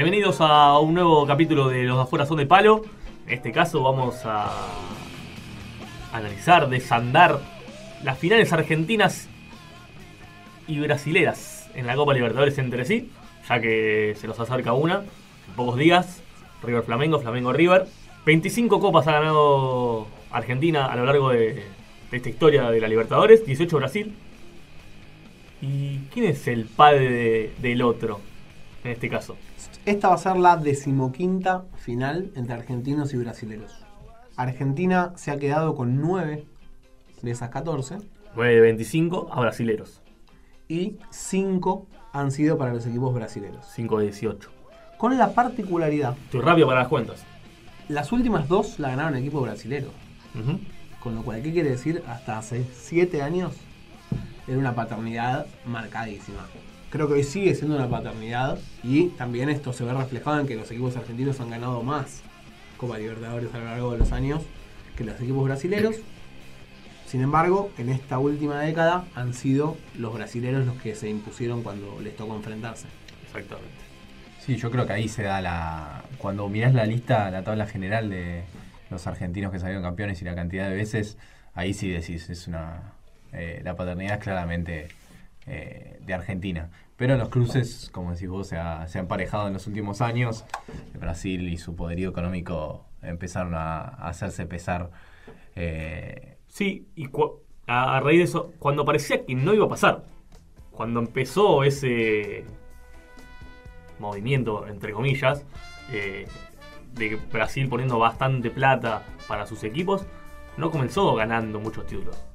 Bienvenidos a un nuevo capítulo de Los afuera son de palo. En este caso vamos a analizar, desandar las finales argentinas y brasileras en la Copa Libertadores entre sí, ya que se nos acerca una en pocos días. River Flamengo, Flamengo River. 25 copas ha ganado Argentina a lo largo de, de esta historia de la Libertadores, 18 Brasil. ¿Y quién es el padre de- del otro en este caso? Esta va a ser la decimoquinta final entre argentinos y brasileños. Argentina se ha quedado con 9 de esas 14 9 de 25 a brasileros, y 5 han sido para los equipos brasileños. 5 de 18. Con la particularidad, Estoy rápido para las cuentas. las últimas dos la ganaron equipos brasileños. Ujú. Con lo cual, ¿qué quiere decir? Hasta hace 7 años era una paternidad marcadísima. Creo que hoy sigue siendo una paternidad y también esto se ve reflejado en que los equipos argentinos han ganado más Copa Libertadores a lo largo de los años que los equipos brasileños. Sin embargo, en esta última década han sido los brasileños los que se impusieron cuando les tocó enfrentarse. Exactamente. Sí, yo creo que ahí se da la. Cuando mirás la lista, la tabla general de los argentinos que salieron campeones y la cantidad de veces, ahí sí decís, es una. eh, la paternidad es claramente eh, de Argentina. Pero los cruces, como decís vos, se ha, se emparejado en los últimos años. Brasil y su poderío económico empezaron a, hacerse pesar. eh, Sí, y a raíz de eso, cuando parecía que no iba a pasar, cuando empezó ese movimiento, entre comillas, eh, de Brasil poniendo bastante plata para sus equipos, no comenzó ganando muchos títulos.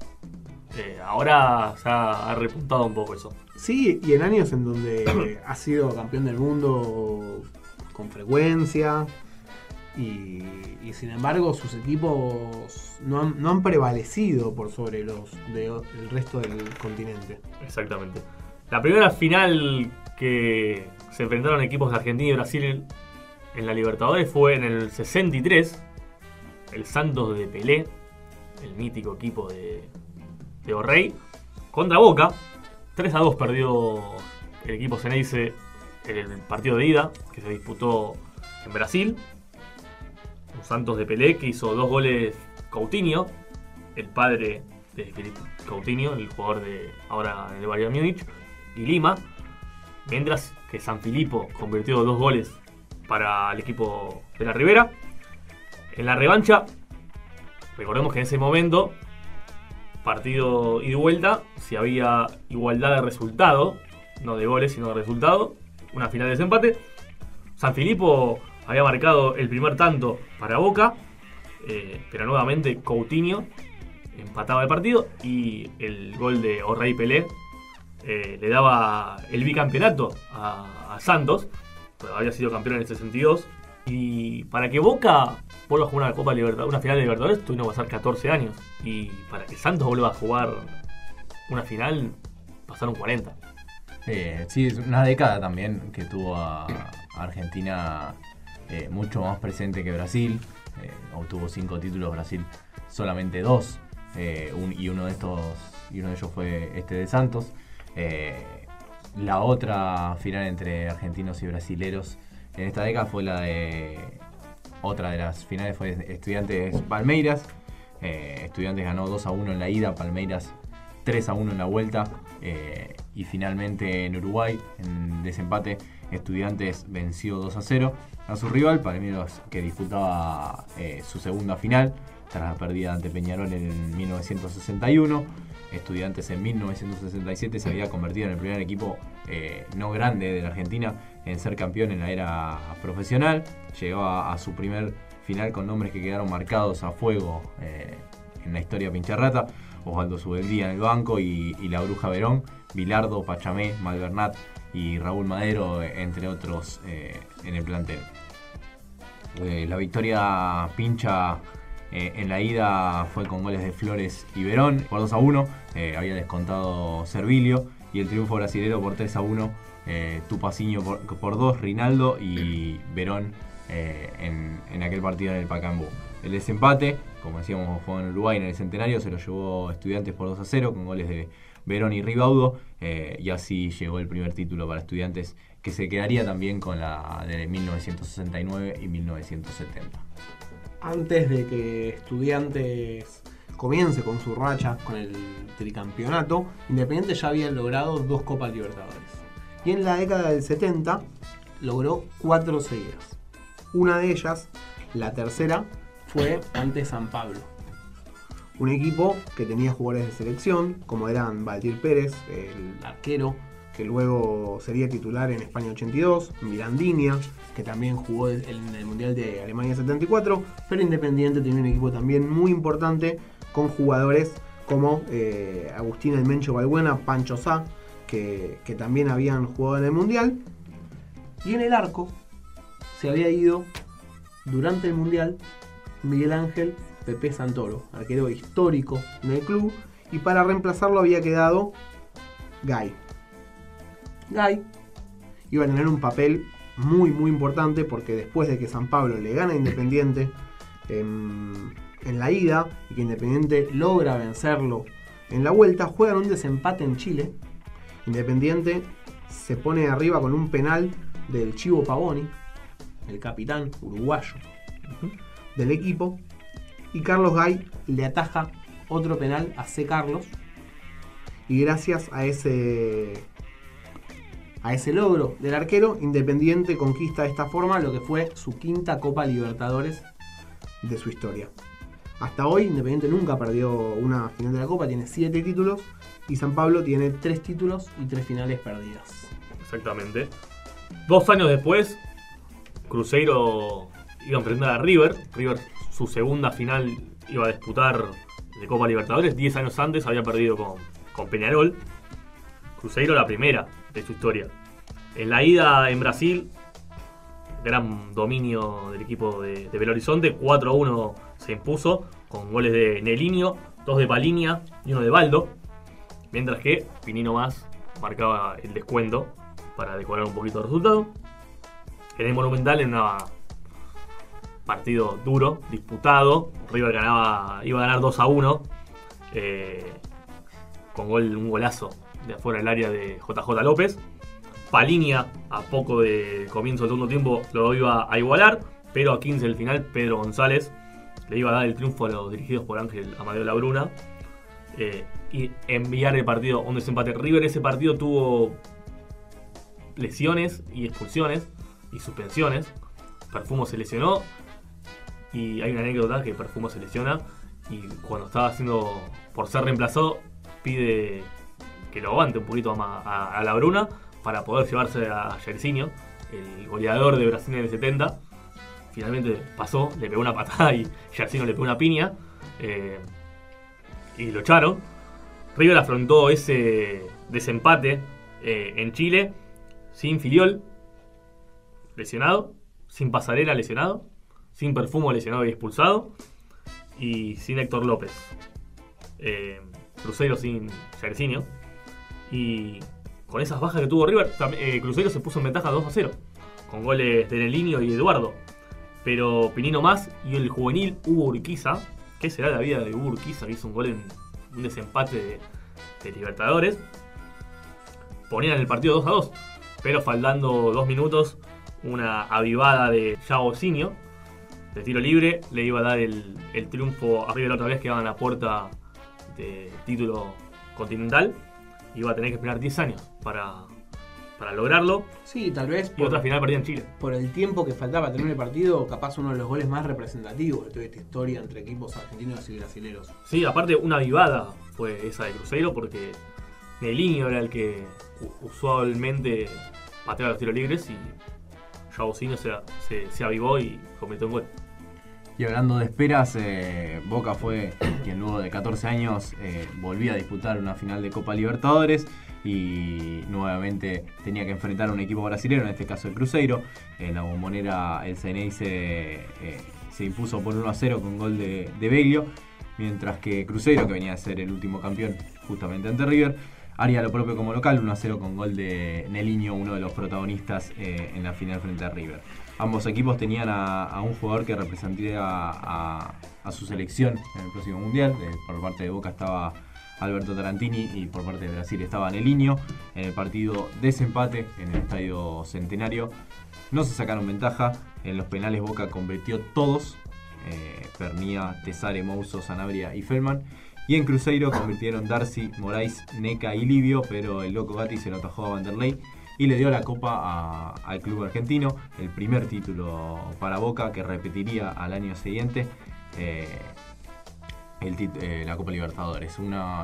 Eh, ahora se ha, ha repuntado un poco eso. Sí, y en años en donde ha sido campeón del mundo con frecuencia. Y, y sin embargo sus equipos no han, no han prevalecido por sobre los del resto del continente. Exactamente. La primera final que se enfrentaron equipos de Argentina y Brasil en la Libertadores fue en el 63. El Santos de Pelé, el mítico equipo de, de Borrey, contra Boca. 3 a 2 perdió el equipo Ceneice en el partido de ida que se disputó en Brasil. Un Santos de Pelé que hizo dos goles Coutinho, el padre de Felipe Coutinho, el jugador de ahora en el Bayern Múnich, y Lima. Mientras que San Filipo convirtió dos goles para el equipo de la Ribera. En la revancha, recordemos que en ese momento, partido y vuelta, si había igualdad de resultado, no de goles, sino de resultado, una final de desempate. San Filipo había marcado el primer tanto para Boca, eh, pero nuevamente Coutinho empataba el partido y el gol de Orrey Pelé eh, le daba el bicampeonato a, a Santos, pero había sido campeón en el 62. Y para que Boca vuelva a jugar una Copa Libertadores, una final de Libertadores, tuvieron que pasar 14 años. Y para que Santos vuelva a jugar una final, pasaron 40. Eh, sí, es una década también que tuvo a Argentina eh, mucho más presente que Brasil. Eh, obtuvo cinco títulos, Brasil solamente dos. Eh, y uno de estos y uno de ellos fue este de Santos. La otra final entre argentinos y brasileros en esta década fue la de otra de las finales fue Estudiantes Palmeiras. Eh, Estudiantes ganó 2 a 1 en la ida, Palmeiras 3 a 1 en la vuelta. eh, y finalmente en Uruguay, en desempate, Estudiantes venció 2 a 0 a su rival, Palmeiras que disputaba eh, su segunda final tras la pérdida ante Peñarol en 1961. Estudiantes en 1967 se había convertido en el primer equipo eh, no grande de la Argentina en ser campeón en la era profesional. Llegaba a su primer final con nombres que quedaron marcados a fuego eh, en la historia pincharrata. Osvaldo Subeldía en el banco y, la Bruja Verón, Bilardo, Pachamé, Malvernat y Raúl Madero, entre otros, eh, en el plantel. La victoria pincha eh, en la ida fue con goles de Flores y Verón por 2 a 1. eh, había descontado Servilio. Y el triunfo brasilero por 3 a 1. Eh, Tupaciño por, por 2, Rinaldo y Verón eh, en, en aquel partido en el Pacambú. El desempate, como decíamos, fue en Uruguay en el centenario, se lo llevó Estudiantes por 2 a 0 con goles de Verón y Ribaudo, y así llegó el primer título para estudiantes que se quedaría también con la de 1969 y 1970. Antes de que estudiantes comience con su racha con el tricampeonato, Independiente ya había logrado dos Copas Libertadores. Y en la década del 70 logró cuatro seguidas. Una de ellas, la tercera, fue ante San Pablo. Un equipo que tenía jugadores de selección, como eran Valdir Pérez, el arquero, que luego sería titular en España 82, Mirandinia, que también jugó en el Mundial de Alemania 74, pero Independiente tenía un equipo también muy importante con jugadores como eh, Agustín El Mencho Balbuena, Pancho Sá, que, que también habían jugado en el Mundial. Y en el arco se había ido durante el Mundial Miguel Ángel Pepe Santoro, arquero histórico en el club, y para reemplazarlo había quedado Guy. Guy iba a tener un papel muy muy importante porque después de que San Pablo le gana a Independiente en, en la ida y que Independiente logra vencerlo en la vuelta, juegan un desempate en Chile. Independiente se pone arriba con un penal del Chivo Pavoni, el capitán uruguayo del equipo, y Carlos Gay le ataja otro penal a C. Carlos. Y gracias a ese a ese logro del arquero, Independiente conquista de esta forma lo que fue su quinta Copa Libertadores de su historia. Hasta hoy, Independiente nunca perdió una final de la Copa, tiene siete títulos y San Pablo tiene tres títulos y tres finales perdidas. Exactamente. Dos años después, Cruzeiro iba a enfrentar a River. River, su segunda final, iba a disputar de Copa Libertadores. Diez años antes había perdido con, con Peñarol. Cruzeiro la primera de su historia. En la ida en Brasil, gran dominio del equipo de, de Belo Horizonte, 4 a 1 se impuso con goles de Nelinho, dos de Palinia y uno de Baldo. Mientras que Pinino Más marcaba el descuento para decorar un poquito el resultado. En el Monumental, en un partido duro, disputado, River ganaba, iba a ganar 2 a 1 eh, con gol, un golazo de afuera del área de JJ López. Palinia, a poco de comienzo del segundo tiempo, lo iba a igualar, pero a 15 del final, Pedro González le iba a dar el triunfo a los dirigidos por Ángel Amadeo Labruna eh, y enviar el partido a un desempate. River ese partido tuvo lesiones y expulsiones y suspensiones. Perfumo se lesionó y hay una anécdota que Perfumo se lesiona y cuando estaba haciendo por ser reemplazado pide que lo aguante un poquito a, a, la Bruna para poder llevarse a Jairzinho, el goleador de Brasil en el 70. Finalmente pasó, le pegó una patada y Jairzinho le pegó una piña eh, y lo echaron. River afrontó ese desempate eh, en Chile sin Filiol, lesionado, sin Pasarela, lesionado, sin Perfumo, lesionado y expulsado, y sin Héctor López. Eh, Cruzeiro sin Jairzinho. Y con esas bajas que tuvo River, eh, Cruzeiro se puso en ventaja 2 a 0, con goles de Nelinho y Eduardo. Pero Pinino más y el juvenil Hugo Urquiza, ¿qué será la vida de Hugo Urquiza que hizo un gol en un desempate de, Libertadores? Ponían el partido 2 a 2, pero faltando dos minutos, una avivada de Yago Sinio, de tiro libre, le iba a dar el, triunfo a River otra vez, que iban a la puerta de título continental. Iba a tener que esperar 10 años para, para lograrlo. Sí, tal vez Y otra final perdida en Chile. por el tiempo que faltaba terminar el partido, capaz uno de los goles más representativos de toda esta historia entre equipos argentinos y brasileños. Sí, aparte una avivada fue esa de Cruzeiro porque Nelinho era el que usualmente pateaba los tiros libres y Jairzinho se, se, se avivó y convirtió en gol. Y hablando de esperas, eh, Boca fue quien luego de 14 años eh, volvía a disputar una final de Copa Libertadores y nuevamente tenía que enfrentar a un equipo brasileño, en este caso el Cruzeiro. En la bombonera el Ceneice eh, se impuso por 1 a 0 con gol de, de mientras que Cruzeiro, que venía a ser el último campeón justamente ante River, haría lo propio como local, 1 a 0 con gol de Nelinho, uno de los protagonistas eh, en la final frente a River. Ambos equipos tenían a, un jugador que representaría a, su selección en el próximo mundial. Eh, por parte de Boca estaba Alberto Tarantini y por parte de Brasil estaba Nelinho. En el partido desempate en el Estadio Centenario no se sacaron ventaja. En los penales Boca convirtió todos. Eh, Pernia, Tesare, Mouso, Sanabria y Feldman. Y en Cruzeiro convirtieron Darcy, Moraes, Neca y Livio, pero el loco Gatti se lo atajó a Vanderlei y le dio la copa al club argentino, el primer título para Boca que repetiría al año siguiente eh, eh, la Copa Libertadores.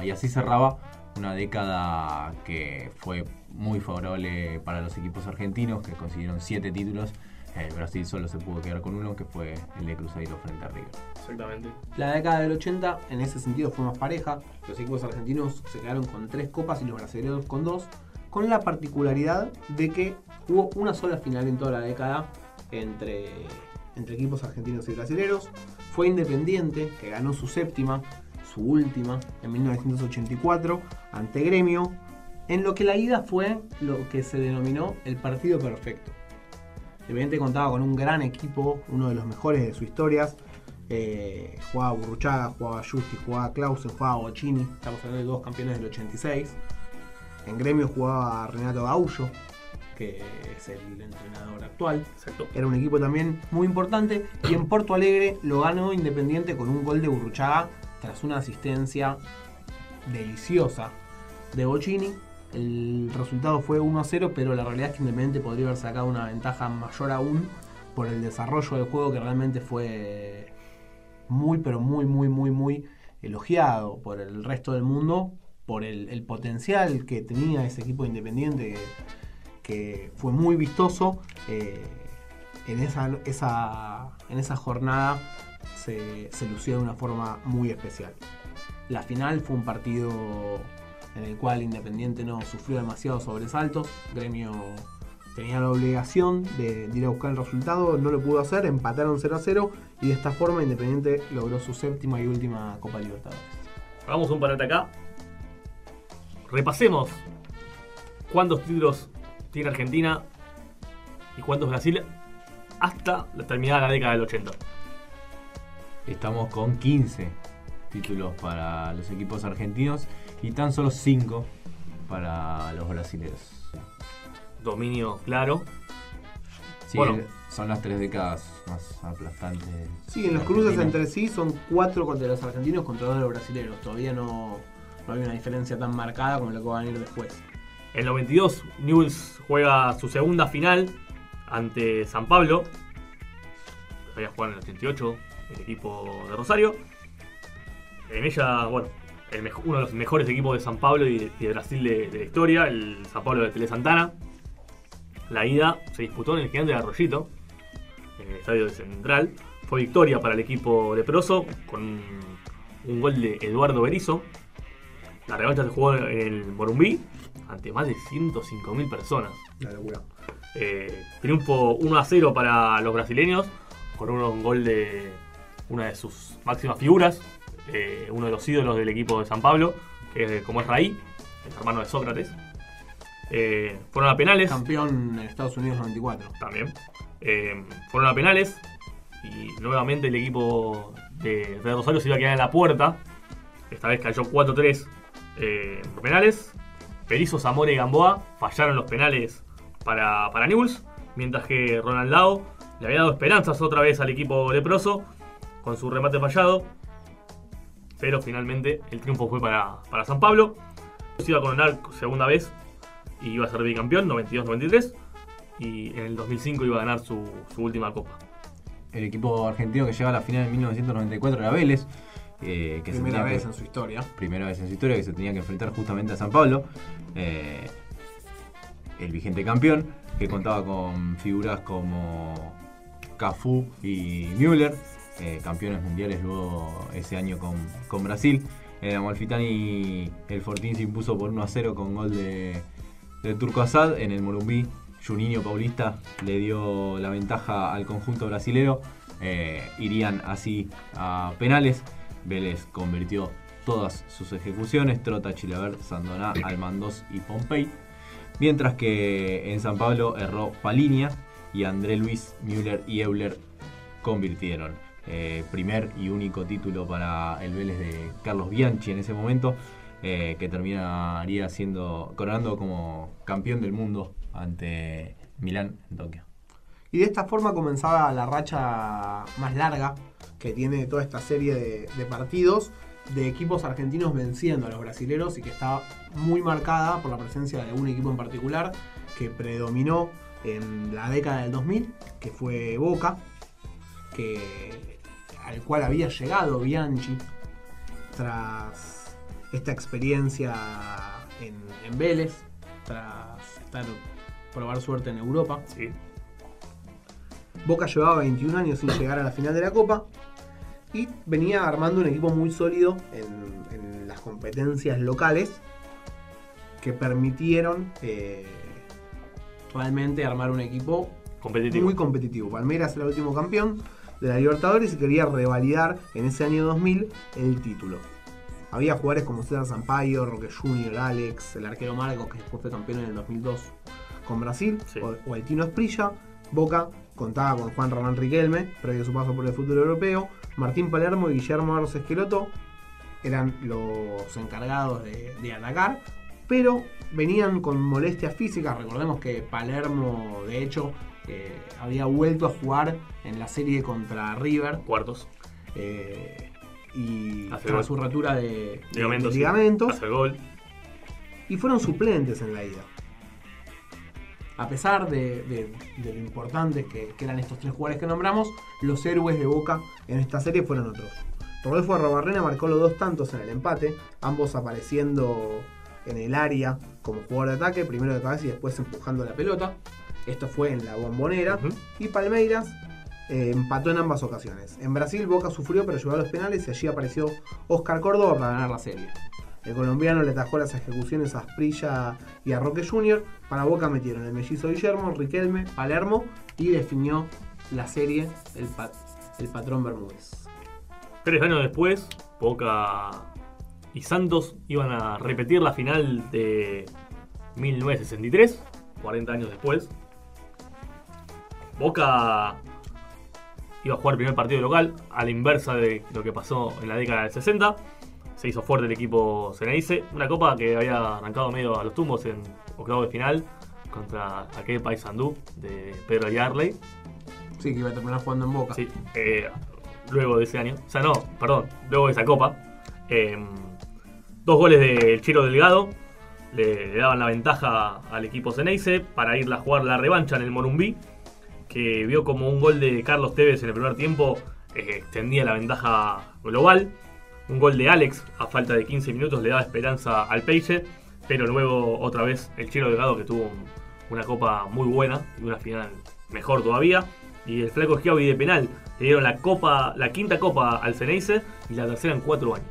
Y así cerraba una década que fue muy favorable para los equipos argentinos que consiguieron siete títulos. Eh, Brasil solo se pudo quedar con uno, que fue el de Cruzeiro frente a River. Exactamente. La década del 80 en ese sentido fue más pareja. Los equipos argentinos se quedaron con tres copas y los brasileños con dos, con la particularidad de que hubo una sola final en toda la década entre, entre equipos argentinos y brasileños. Fue Independiente, que ganó su séptima, su última, en 1984, ante Gremio, en lo que la ida fue lo que se denominó el partido perfecto. Independiente contaba con un gran equipo, uno de los mejores de su historia. Eh, jugaba Burruchaga, jugaba Justi, jugaba Clausen, jugaba Bocini. Estamos hablando de dos campeones del 86. En gremio jugaba Renato Gaullo, que es el entrenador actual. Exacto. Era un equipo también muy importante. Y en Porto Alegre lo ganó Independiente con un gol de Burruchaga tras una asistencia deliciosa de Bocini. El resultado fue 1 a 0, pero la realidad es que Independiente podría haber sacado una ventaja mayor aún por el desarrollo del juego que realmente fue muy, pero muy, muy, muy, muy elogiado por el resto del mundo, por el, potencial que tenía ese equipo de Independiente, que, que fue muy vistoso. eh, en, esa, esa, en esa jornada se, se lució de una forma muy especial. La final fue un partido en el cual Independiente no sufrió demasiados sobresaltos. Gremio tenía la obligación de, de ir a buscar el resultado, no lo pudo hacer, empataron 0 a 0 y de esta forma Independiente logró su séptima y última Copa Libertadores. Hagamos un parate acá. Repasemos cuántos títulos tiene Argentina y cuántos Brasil hasta la terminada la década del 80. Estamos con 15 títulos para los equipos argentinos y tan solo 5 para los brasileños. Dominio claro. Sí, Bueno. son las tres décadas más aplastantes. Sí, en los cruces entre sí son 4 contra los argentinos contra 2 de los brasileños. Todavía no, no hay una diferencia tan marcada como lo que va a venir después. En el 92, Newell's juega su segunda final ante San Pablo. Había jugado en el 88, el equipo de Rosario. En ella, bueno, el uno de los mejores equipos de San Pablo y de, y de Brasil de, de la historia, el San Pablo de Tele Santana. La ida se disputó en el Gigante de Arroyito, en el estadio de Central. Fue victoria para el equipo de Proso con un, un gol de Eduardo Berizzo. La revancha se jugó en el Morumbí ante más de 105.000 personas. La locura. Eh, triunfo 1 a 0 para los brasileños, con un gol de una de sus máximas figuras, eh, uno de los ídolos del equipo de San Pablo, que es, como es Raí, el hermano de Sócrates. Eh, fueron a penales Campeón en Estados Unidos 94. también. Eh, fueron a penales y nuevamente el equipo de, de Rosario se iba a quedar en la puerta. Esta vez cayó 4-3 eh, por penales. Perizzo, Zamora y Gamboa fallaron los penales para, para Newell's, mientras que Ronald Lao le había dado esperanzas otra vez al equipo leproso con su remate fallado. Pero finalmente el triunfo fue para, para San Pablo. Se iba a coronar segunda vez y iba a ser bicampeón, 92-93 y en el 2005 iba a ganar su, su última copa. El equipo argentino que llega a la final en 1994 era Vélez. eh, que Primera vez que- en su historia. primera vez en su historia que se tenía que enfrentar justamente a San Pablo. eh, el vigente campeón, que contaba con figuras como Cafú y Müller, eh, campeones mundiales luego ese año con, con Brasil. En Amalfitani el Fortín se impuso por 1 a 0 con gol de, de Turco Asad. En el Morumbí, Juninho Paulista le dio la ventaja al conjunto brasilero. Eh, irían así a penales. Vélez convirtió todas sus ejecuciones, Trota, Chilaver, Sandoná, Almandos y Pompey. Mientras que en San Pablo erró Palinia y André Luis, Müller y Euler convirtieron. Eh, primer y único título para el Vélez de Carlos Bianchi en ese momento. eh, que terminaría siendo coronando como campeón del mundo ante Milán en Tokio. Y de esta forma comenzaba la racha más larga que tiene toda esta serie de, de partidos de equipos argentinos venciendo a los brasileros y que está muy marcada por la presencia de un equipo en particular que predominó en la década del 2000, que fue Boca, que, al cual había llegado Bianchi tras esta experiencia en, en Vélez, tras estar, probar suerte en Europa. Sí. Boca llevaba 21 años sin llegar a la final de la Copa y venía armando un equipo muy sólido en, en las competencias locales que permitieron eh, realmente armar un equipo Competitivo. muy competitivo. Palmeiras era el último campeón de la Libertadores y quería revalidar en ese año 2000 el título. Había jugadores como César Sampaio, Roque Junior, Alex, el arquero Marcos, que después fue campeón en el 2002 con Brasil, Sí. o, o el Tino Esprilla. Boca contaba con Juan Ramón Riquelme, previo a su paso por el fútbol europeo. Martín Palermo y Guillermo Arros Esqueloto eran los encargados de, de atacar, pero venían con molestias físicas. Recordemos que Palermo, de hecho, eh, había vuelto a jugar en la serie contra River Cuartos. eh, y Hace tras gol. su rotura de, Ligamentos. de sí. ligamentos Hace gol. y fueron suplentes en la ida. A pesar de, de- de lo importantes que, que eran estos tres jugadores que nombramos, los héroes de Boca en esta serie fueron otros. Rodolfo Arrobarrena marcó los dos tantos en el empate, ambos apareciendo en el área como jugador de ataque, primero de cabeza y después empujando la pelota. Esto fue en la bombonera. Y Palmeiras empató en ambas ocasiones. En Brasil Boca sufrió pero llegó a los penales y allí apareció Oscar Córdoba para ganar la serie. El colombiano le atajó las ejecuciones a Asprilla y a Roque Jr. Para Boca metieron el mellizo Guillermo, Riquelme, Palermo y definió la serie el, el patrón Bermúdez. Tres años después, Boca y Santos iban a repetir la final de 1963, 40 años después. Boca iba a jugar el primer partido local, a la inversa de lo que pasó en la década del 60. Se hizo fuerte el equipo Ceneice, una copa que había arrancado medio a los tumbos en octavo de final contra aquel Paysandú de Pedro Yarley. Sí, que iba a terminar jugando en Boca. Sí, eh, luego de ese año. O sea, no, perdón, luego de esa copa. eh, dos goles del Chiro Delgado le, le daban la ventaja al equipo Ceneice para ir a jugar la revancha en el Morumbí, que vio como un gol de Carlos Tevez en el primer tiempo eh, extendía la ventaja global. Un gol de Alex a falta de 15 minutos le daba esperanza al Peixe, pero luego otra vez el Chiro Delgado que tuvo un- una copa muy buena y una final mejor todavía. Y el flaco Schiavi de penal le dieron la copa, la quinta copa al Ceneice y la tercera en cuatro años.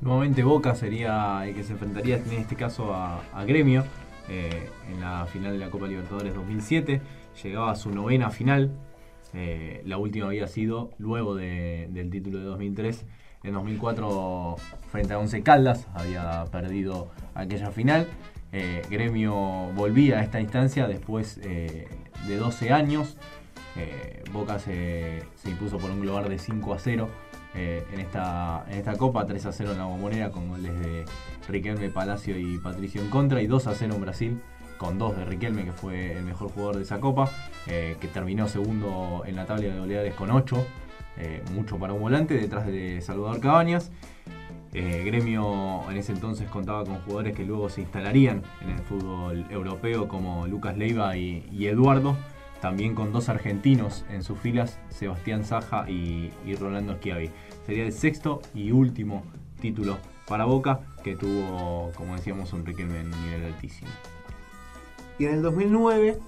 Nuevamente Boca sería el que se enfrentaría en este caso a, a Gremio eh, en la final de la Copa Libertadores 2007. Llegaba a su novena final. eh, la última había sido luego de- del título de 2003. En 2004 frente a Once Caldas había perdido aquella final. Eh, Gremio volvía a esta instancia después eh, de 12 años. Eh, Boca se, se impuso por un global de 5 a 0 eh, en, esta, en esta copa, 3 a 0 en la bombonera con goles de Riquelme, Palacio y Patricio en contra y 2 a 0 en Brasil con dos de Riquelme que fue el mejor jugador de esa copa, eh, que terminó segundo en la tabla de goleadores con 8, eh, mucho para un volante, detrás de Salvador Cabañas. Eh, Gremio en ese entonces contaba con jugadores que luego se instalarían en el fútbol europeo como Lucas Leiva y, Eduardo, también con dos argentinos en sus filas, Sebastián Saja y, Rolando Schiavi. Sería el sexto y último título para Boca que tuvo, como decíamos, un Riquelme en nivel altísimo. Y en el 2009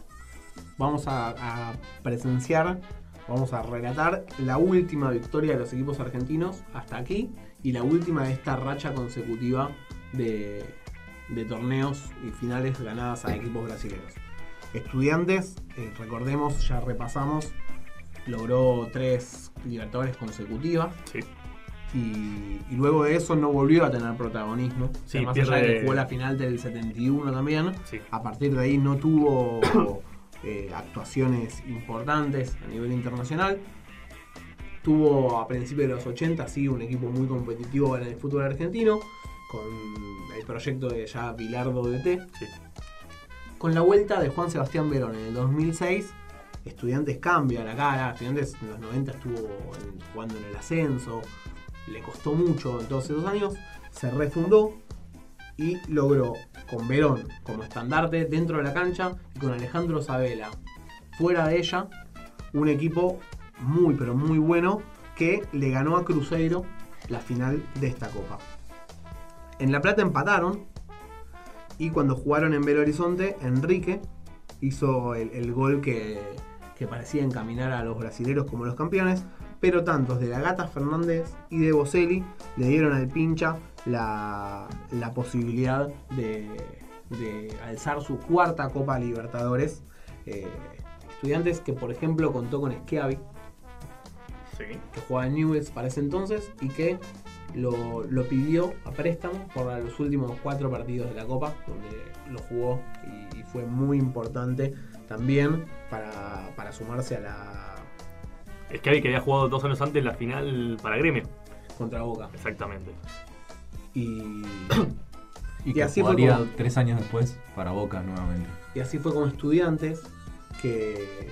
vamos a, presenciar, vamos a relatar la última victoria de los equipos argentinos hasta aquí y la última de esta racha consecutiva de, de torneos y finales ganadas a equipos brasileños. Estudiantes, eh, recordemos, ya repasamos, logró tres libertadores consecutivas Sí. Y, y luego de eso no volvió a tener protagonismo. Sí, más allá de pierde- que jugó la final del 71 también, Sí. a partir de ahí no tuvo eh, actuaciones importantes a nivel internacional. Tuvo a principios de los 80, sí, un equipo muy competitivo en el fútbol argentino, con el proyecto de ya Bilardo DT. Sí. Con la vuelta de Juan Sebastián Verón en el 2006, Estudiantes cambia la cara. Estudiantes en los 90 estuvo en- jugando en el ascenso, le costó mucho en todos esos años. Se refundó y logró con Verón como estandarte dentro de la cancha y con Alejandro Sabela fuera de ella un equipo muy pero muy bueno que le ganó a Cruzeiro la final de esta copa. En La Plata empataron y cuando jugaron en Belo Horizonte, Enrique hizo el, el gol que, que parecía encaminar a los brasileros como los campeones, pero tantos de la Gata Fernández y de Boselli le dieron al pincha la, la posibilidad de, de alzar su cuarta Copa Libertadores. Eh, estudiantes que por ejemplo contó con Schiavi, Sí. que jugaba en Newell's para ese entonces y que lo, lo pidió a préstamo por los últimos cuatro partidos de la Copa, donde lo jugó y, y fue muy importante también para, para sumarse a la Es que había que había jugado dos años antes la final para Gremio. contra Boca. Exactamente. Y, Y, Y que así fue jugaría como- tres años después para Boca nuevamente. y así fue como estudiantes que,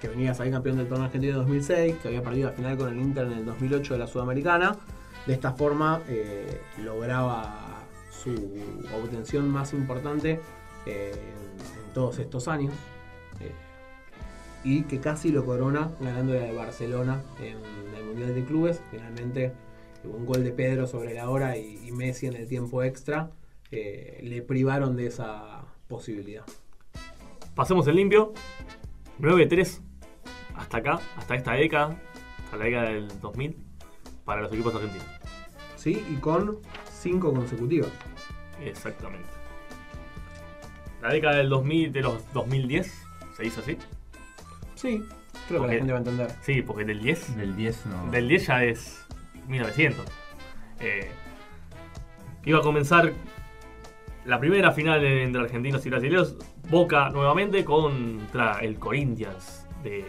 que venía a salir campeón del torneo argentino en 2006, que había perdido la final con el Inter en el 2008 de la Sudamericana. De esta forma eh, lograba su obtención más importante eh, en, en todos estos años. eh, y que casi lo corona ganando la de Barcelona en el Mundial de Clubes. Finalmente un gol de Pedro sobre la hora y, y Messi en el tiempo extra eh, le privaron de esa posibilidad. Pasemos el limpio. 9-3 hasta acá, hasta esta década, hasta la década del 2000, para los equipos argentinos. ¿Sí? Y con cinco consecutivas. Exactamente. La década del 2000, de los 2010, se dice así. Sí, creo que la gente va a entender. Sí, porque del 10, Del 10 no. del 10 ya es 1900. Eh, iba a comenzar la primera final entre argentinos y brasileños. Boca nuevamente contra el Corinthians de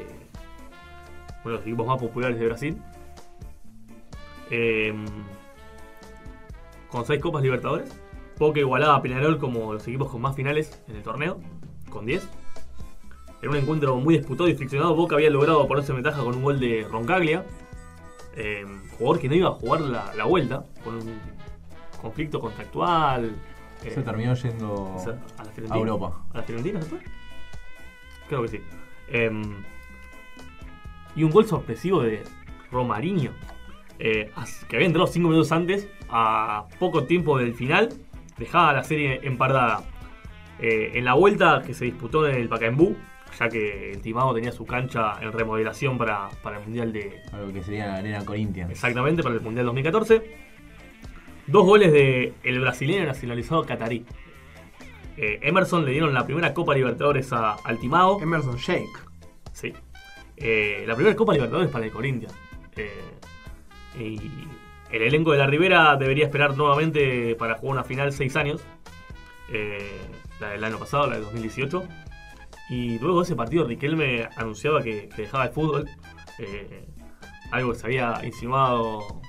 uno de los equipos más populares de Brasil. Eh, con seis Copas Libertadores. Boca igualaba a Peñarol como los equipos con más finales en el torneo, con 10. En un encuentro muy disputado y friccionado, Boca había logrado ponerse en ventaja con un gol de Roncaglia. Eh, jugador que no iba a jugar la, la vuelta por un conflicto contractual. eh, Se terminó yendo o sea, a la a Fiorentina. Europa. ¿A la Fiorentina se fue? Creo que sí. Em, y un gol sorpresivo de Romarinho. eh, que había entrado 5 minutos antes, a poco tiempo del final, dejaba la serie empardada. Eh, en la vuelta que se disputó en el Pacaembu, ya que el Timado tenía su cancha en remodelación para, para el Mundial de, A lo que sería la Arena Corinthians. Exactamente, para el Mundial 2014. Dos goles de el brasileño nacionalizado catarí. Eh, Emerson le dieron la primera Copa Libertadores a, al Timao. Emerson Shake. Sí. Eh, la primera Copa Libertadores para el Corinthians. Eh, y el elenco de la Ribera debería esperar nuevamente para jugar una final seis años. Eh, la del año pasado, la del 2018. Y luego de ese partido Riquelme anunciaba que, que dejaba el fútbol. Eh, algo que se había insinuado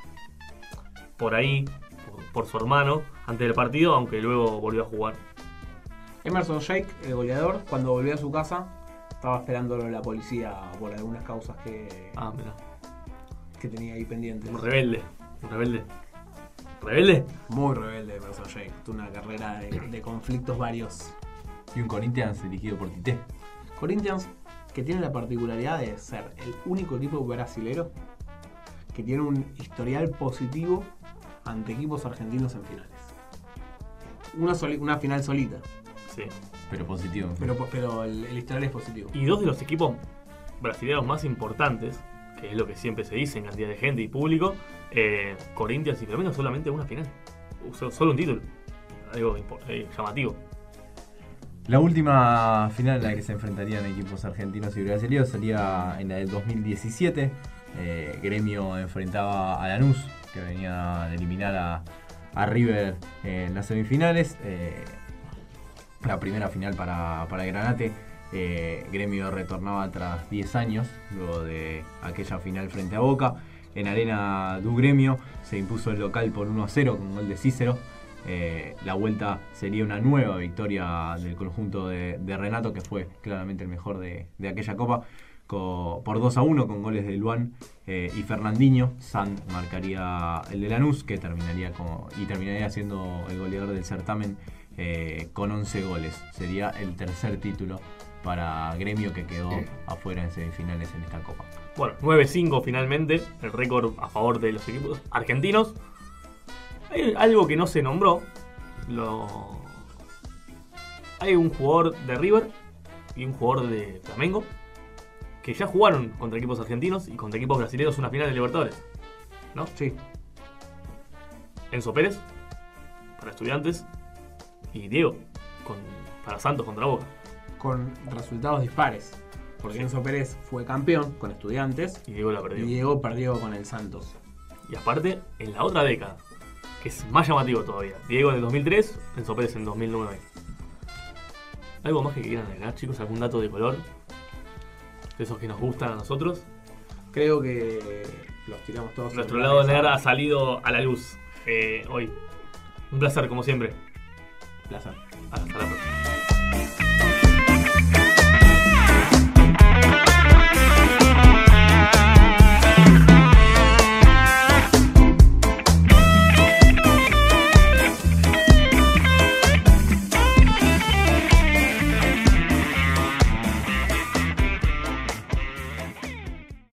por ahí, por, por su hermano, antes del partido, aunque luego volvió a jugar. Emerson Shake, el goleador, cuando volvió a su casa, estaba esperándolo la policía por algunas causas que, Ah, mira. que tenía ahí pendientes. Un rebelde. Un rebelde. ¿Rebelde? Muy rebelde Emerson Shake. Tuvo una carrera de, de conflictos varios. Y un Corinthians dirigido por Tite. Corinthians, que tiene la particularidad de ser el único equipo brasilero que tiene un historial positivo ante equipos argentinos en finales. Una, soli- una final solita, Sí. Pero positivo. pero, pero el, el historial es positivo. Y dos de los equipos brasileños más importantes, que es lo que siempre se dice en cantidad de gente y público, eh, Corinthians y Flamengo solamente una final. So- Solo un título. Algo eh, llamativo. La última final en la que se enfrentarían equipos argentinos y brasileños sería en la del 2017. Eh, Gremio enfrentaba a Lanús, que venía de eliminar a, a River en las semifinales. Eh, la primera final para, para Granate. Eh, Gremio retornaba tras 10 años, luego de aquella final frente a Boca. En Arena du Gremio se impuso el local por 1 a 0 con gol de Cícero. Eh, la vuelta sería una nueva victoria del conjunto de, de Renato, que fue claramente el mejor de, de aquella copa, co- por 2 a 1 con goles de Luan eh, y Fernandinho. San marcaría el de Lanús, que terminaría como, y terminaría siendo el goleador del certamen eh, con 11 goles. Sería el tercer título para Gremio que quedó afuera en semifinales en esta copa. Bueno, 9-5 finalmente, el récord a favor de los equipos argentinos. Hay algo que no se nombró. Lo... Hay un jugador de River y un jugador de Flamengo que ya jugaron contra equipos argentinos y contra equipos brasileños una final de Libertadores. ¿No? Sí. Enzo Pérez para Estudiantes y Diego con, para Santos contra Boca. Con resultados dispares. Porque Sí. Enzo Pérez fue campeón con estudiantes Y Diego la y perdió. Diego perdió con el Santos. Y aparte, en la otra década, es más llamativo todavía. Diego en el 2003, Enzo Pérez en 2009. ¿Algo más que quieran agregar, chicos? ¿Algún dato de color? De esos que nos gustan a nosotros. Creo que los tiramos todos. Nuestro la lado nerd ha salido a la luz eh, hoy. Un placer, como siempre. Placer.